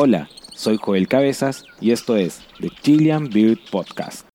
Hola, soy Joel Cabezas y esto es The Chilean Beard Podcast.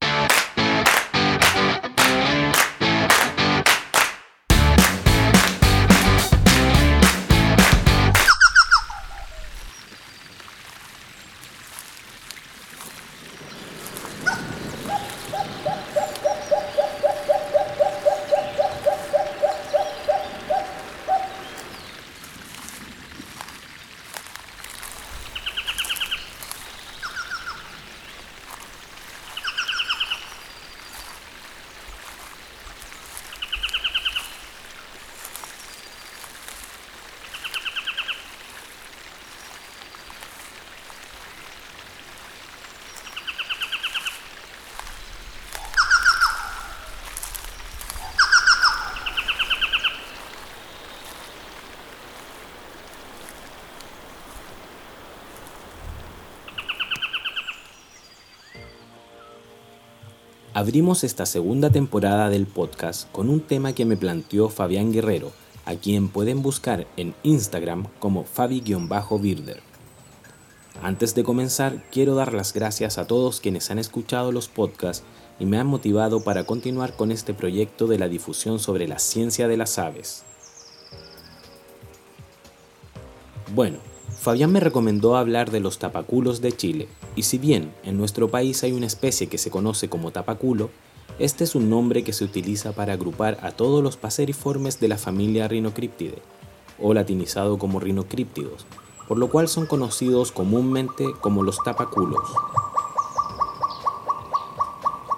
Abrimos esta segunda temporada del podcast con un tema que me planteó Fabián Guerrero, a quien pueden buscar en Instagram como Fabi-Birder. Antes de comenzar, quiero dar las gracias a todos quienes han escuchado los podcasts y me han motivado para continuar con este proyecto de la difusión sobre la ciencia de las aves. Bueno, Fabián me recomendó hablar de los tapaculos de Chile, y si bien en nuestro país hay una especie que se conoce como tapaculo, este es un nombre que se utiliza para agrupar a todos los paseriformes de la familia Rhinocryptidae, o latinizado como rinocríptidos, por lo cual son conocidos comúnmente como los tapaculos.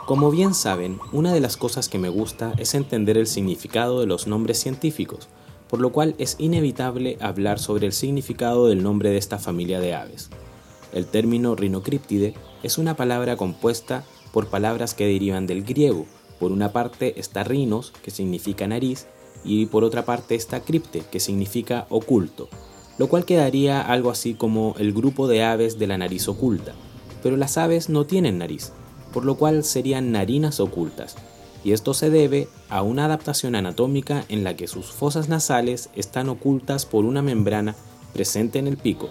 Como bien saben, una de las cosas que me gusta es entender el significado de los nombres científicos, por lo cual es inevitable hablar sobre el significado del nombre de esta familia de aves. El término rinocríptide es una palabra compuesta por palabras que derivan del griego. Por una parte está rinos, que significa nariz, y por otra parte está cripte, que significa oculto, lo cual quedaría algo así como el grupo de aves de la nariz oculta. Pero las aves no tienen nariz, por lo cual serían narinas ocultas, y esto se debe a una adaptación anatómica en la que sus fosas nasales están ocultas por una membrana presente en el pico.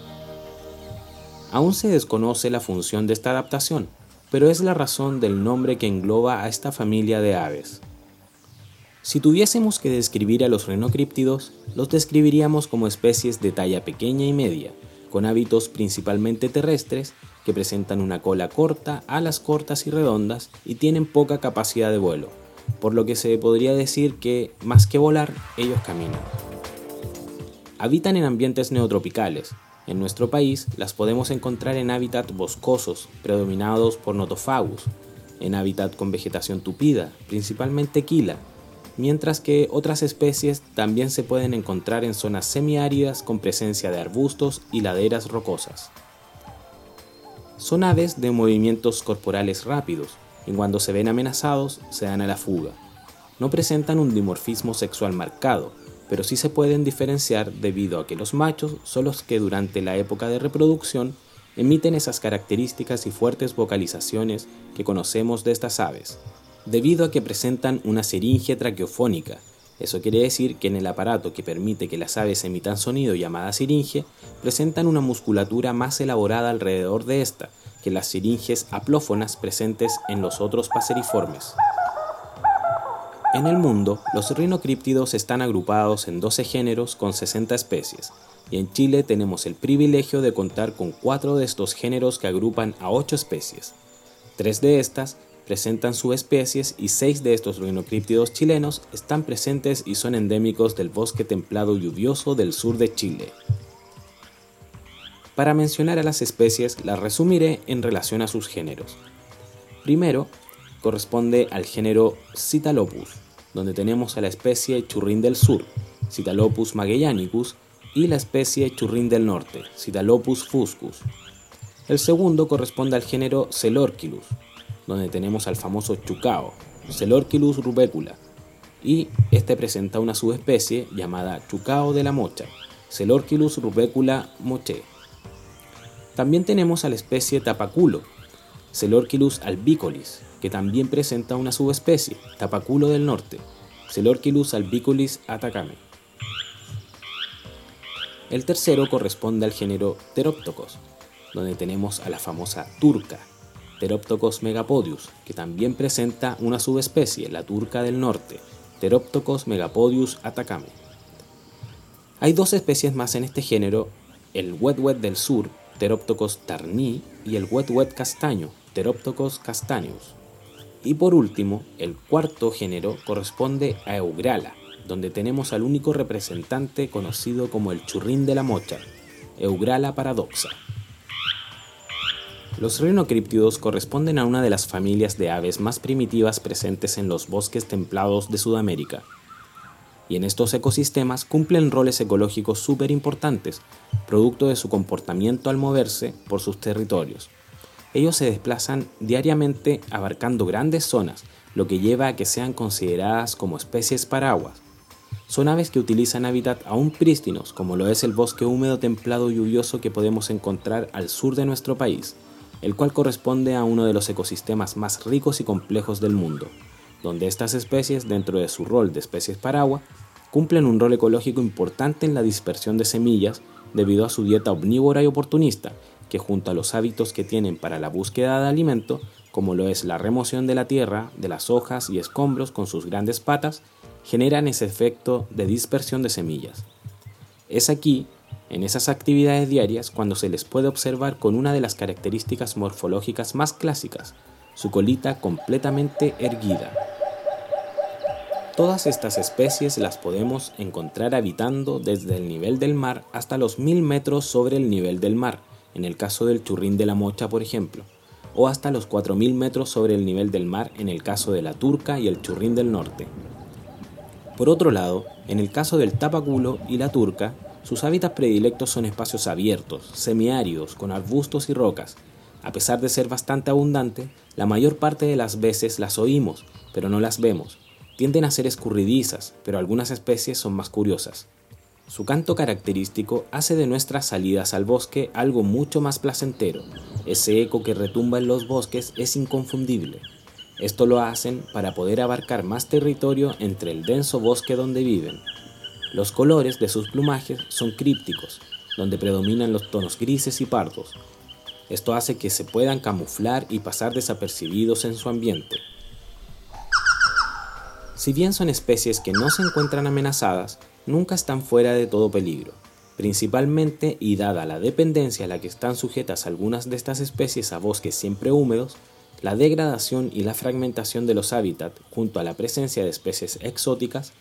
Aún se desconoce la función de esta adaptación, pero es la razón del nombre que engloba a esta familia de aves. Si tuviésemos que describir a los renocríptidos, los describiríamos como especies de talla pequeña y media, con hábitos principalmente terrestres que presentan una cola corta, alas cortas y redondas y tienen poca capacidad de vuelo, por lo que se podría decir que, más que volar, ellos caminan. Habitan en ambientes neotropicales. En nuestro país las podemos encontrar en hábitats boscosos, predominados por notofagus, en hábitat con vegetación tupida, principalmente quila, mientras que otras especies también se pueden encontrar en zonas semiáridas con presencia de arbustos y laderas rocosas. Son aves de movimientos corporales rápidos, y cuando se ven amenazados se dan a la fuga. No presentan un dimorfismo sexual marcado, pero sí se pueden diferenciar debido a que los machos son los que durante la época de reproducción emiten esas características y fuertes vocalizaciones que conocemos de estas aves, debido a que presentan una seringe traqueofónica. Eso quiere decir que en el aparato que permite que las aves emitan sonido llamada siringe, presentan una musculatura más elaborada alrededor de esta, que las siringes aplófonas presentes en los otros paseriformes. En el mundo, los rinocríptidos están agrupados en 12 géneros con 60 especies, y en Chile tenemos el privilegio de contar con 4 de estos géneros que agrupan a 8 especies. Tres de estas presentan subespecies y 6 de estos rinocríptidos chilenos están presentes y son endémicos del bosque templado lluvioso del sur de Chile. Para mencionar a las especies las resumiré en relación a sus géneros. Primero, corresponde al género Citalopus, donde tenemos a la especie churrín del sur, Citalopus magellanicus, y la especie churrín del norte, Citalopus fuscus. El segundo corresponde al género Celorquilus, donde tenemos al famoso chucao, Celorquilus rubecula, y este presenta una subespecie llamada chucao de la mocha, Celorquilus rubecula moche. También tenemos a la especie tapaculo, Celorquilus albicolis, que también presenta una subespecie, tapaculo del norte, Celorquilus albicolis atacame. El tercero corresponde al género Teroptocos, donde tenemos a la famosa turca, Teroptocos megapodius, que también presenta una subespecie, la turca del norte, Teroptocos megapodius atacame. Hay dos especies más en este género, el wet del sur, Teroptocos tarni, y el wet castaño, Teroptocos castaneus. Y por último, el cuarto género corresponde a Eugrala, donde tenemos al único representante conocido como el churrín de la mocha, Eugrala paradoxa. Los rinocríptidos corresponden a una de las familias de aves más primitivas presentes en los bosques templados de Sudamérica. Y en estos ecosistemas cumplen roles ecológicos súper importantes, producto de su comportamiento al moverse por sus territorios. Ellos se desplazan diariamente abarcando grandes zonas, lo que lleva a que sean consideradas como especies paraguas. Son aves que utilizan hábitat aún prístinos, como lo es el bosque húmedo templado lluvioso que podemos encontrar al sur de nuestro país, el cual corresponde a uno de los ecosistemas más ricos y complejos del mundo, donde estas especies, dentro de su rol de especies paraguas, cumplen un rol ecológico importante en la dispersión de semillas debido a su dieta omnívora y oportunista, que junto a los hábitos que tienen para la búsqueda de alimento, como lo es la remoción de la tierra, de las hojas y escombros con sus grandes patas, generan ese efecto de dispersión de semillas. Es aquí en esas actividades diarias cuando se les puede observar con una de las características morfológicas más clásicas, su colita completamente erguida. Todas estas especies las podemos encontrar habitando desde el nivel del mar hasta los mil metros sobre el nivel del mar, en el caso del churrín de la mocha por ejemplo, o hasta los 4.000 metros sobre el nivel del mar en el caso de la turca y el churrín del norte. Por otro lado, en el caso del tapaculo y la turca, sus hábitats predilectos son espacios abiertos, semiáridos, con arbustos y rocas. A pesar de ser bastante abundante, la mayor parte de las veces las oímos, pero no las vemos. Tienden a ser escurridizas, pero algunas especies son más curiosas. Su canto característico hace de nuestras salidas al bosque algo mucho más placentero. Ese eco que retumba en los bosques es inconfundible. Esto lo hacen para poder abarcar más territorio entre el denso bosque donde viven. Los colores de sus plumajes son crípticos, donde predominan los tonos grises y pardos. Esto hace que se puedan camuflar y pasar desapercibidos en su ambiente. Si bien son especies que no se encuentran amenazadas, nunca están fuera de todo peligro, principalmente y dada la dependencia a la que están sujetas algunas de estas especies a bosques siempre húmedos, la degradación y la fragmentación de los hábitats junto a la presencia de especies exóticas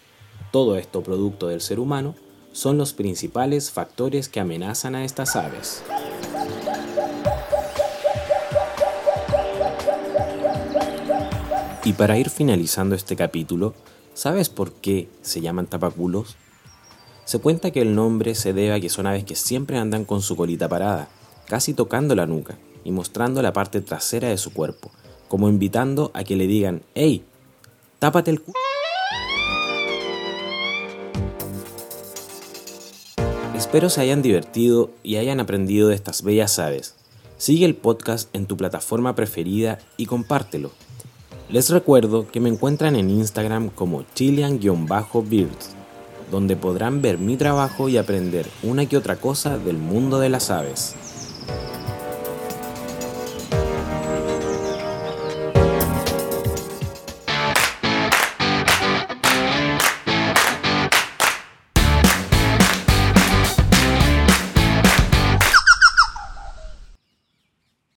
todo esto producto del ser humano, son los principales factores que amenazan a estas aves. Y para ir finalizando este capítulo, ¿sabes por qué se llaman tapaculos? Se cuenta que el nombre se debe a que son aves que siempre andan con su colita parada, casi tocando la nuca y mostrando la parte trasera de su cuerpo, como invitando a que le digan, ¡Ey! ¡Tápate el culo! Espero se hayan divertido y hayan aprendido de estas bellas aves. Sigue el podcast en tu plataforma preferida y compártelo. Les recuerdo que me encuentran en Instagram como chilean-birds, donde podrán ver mi trabajo y aprender una que otra cosa del mundo de las aves.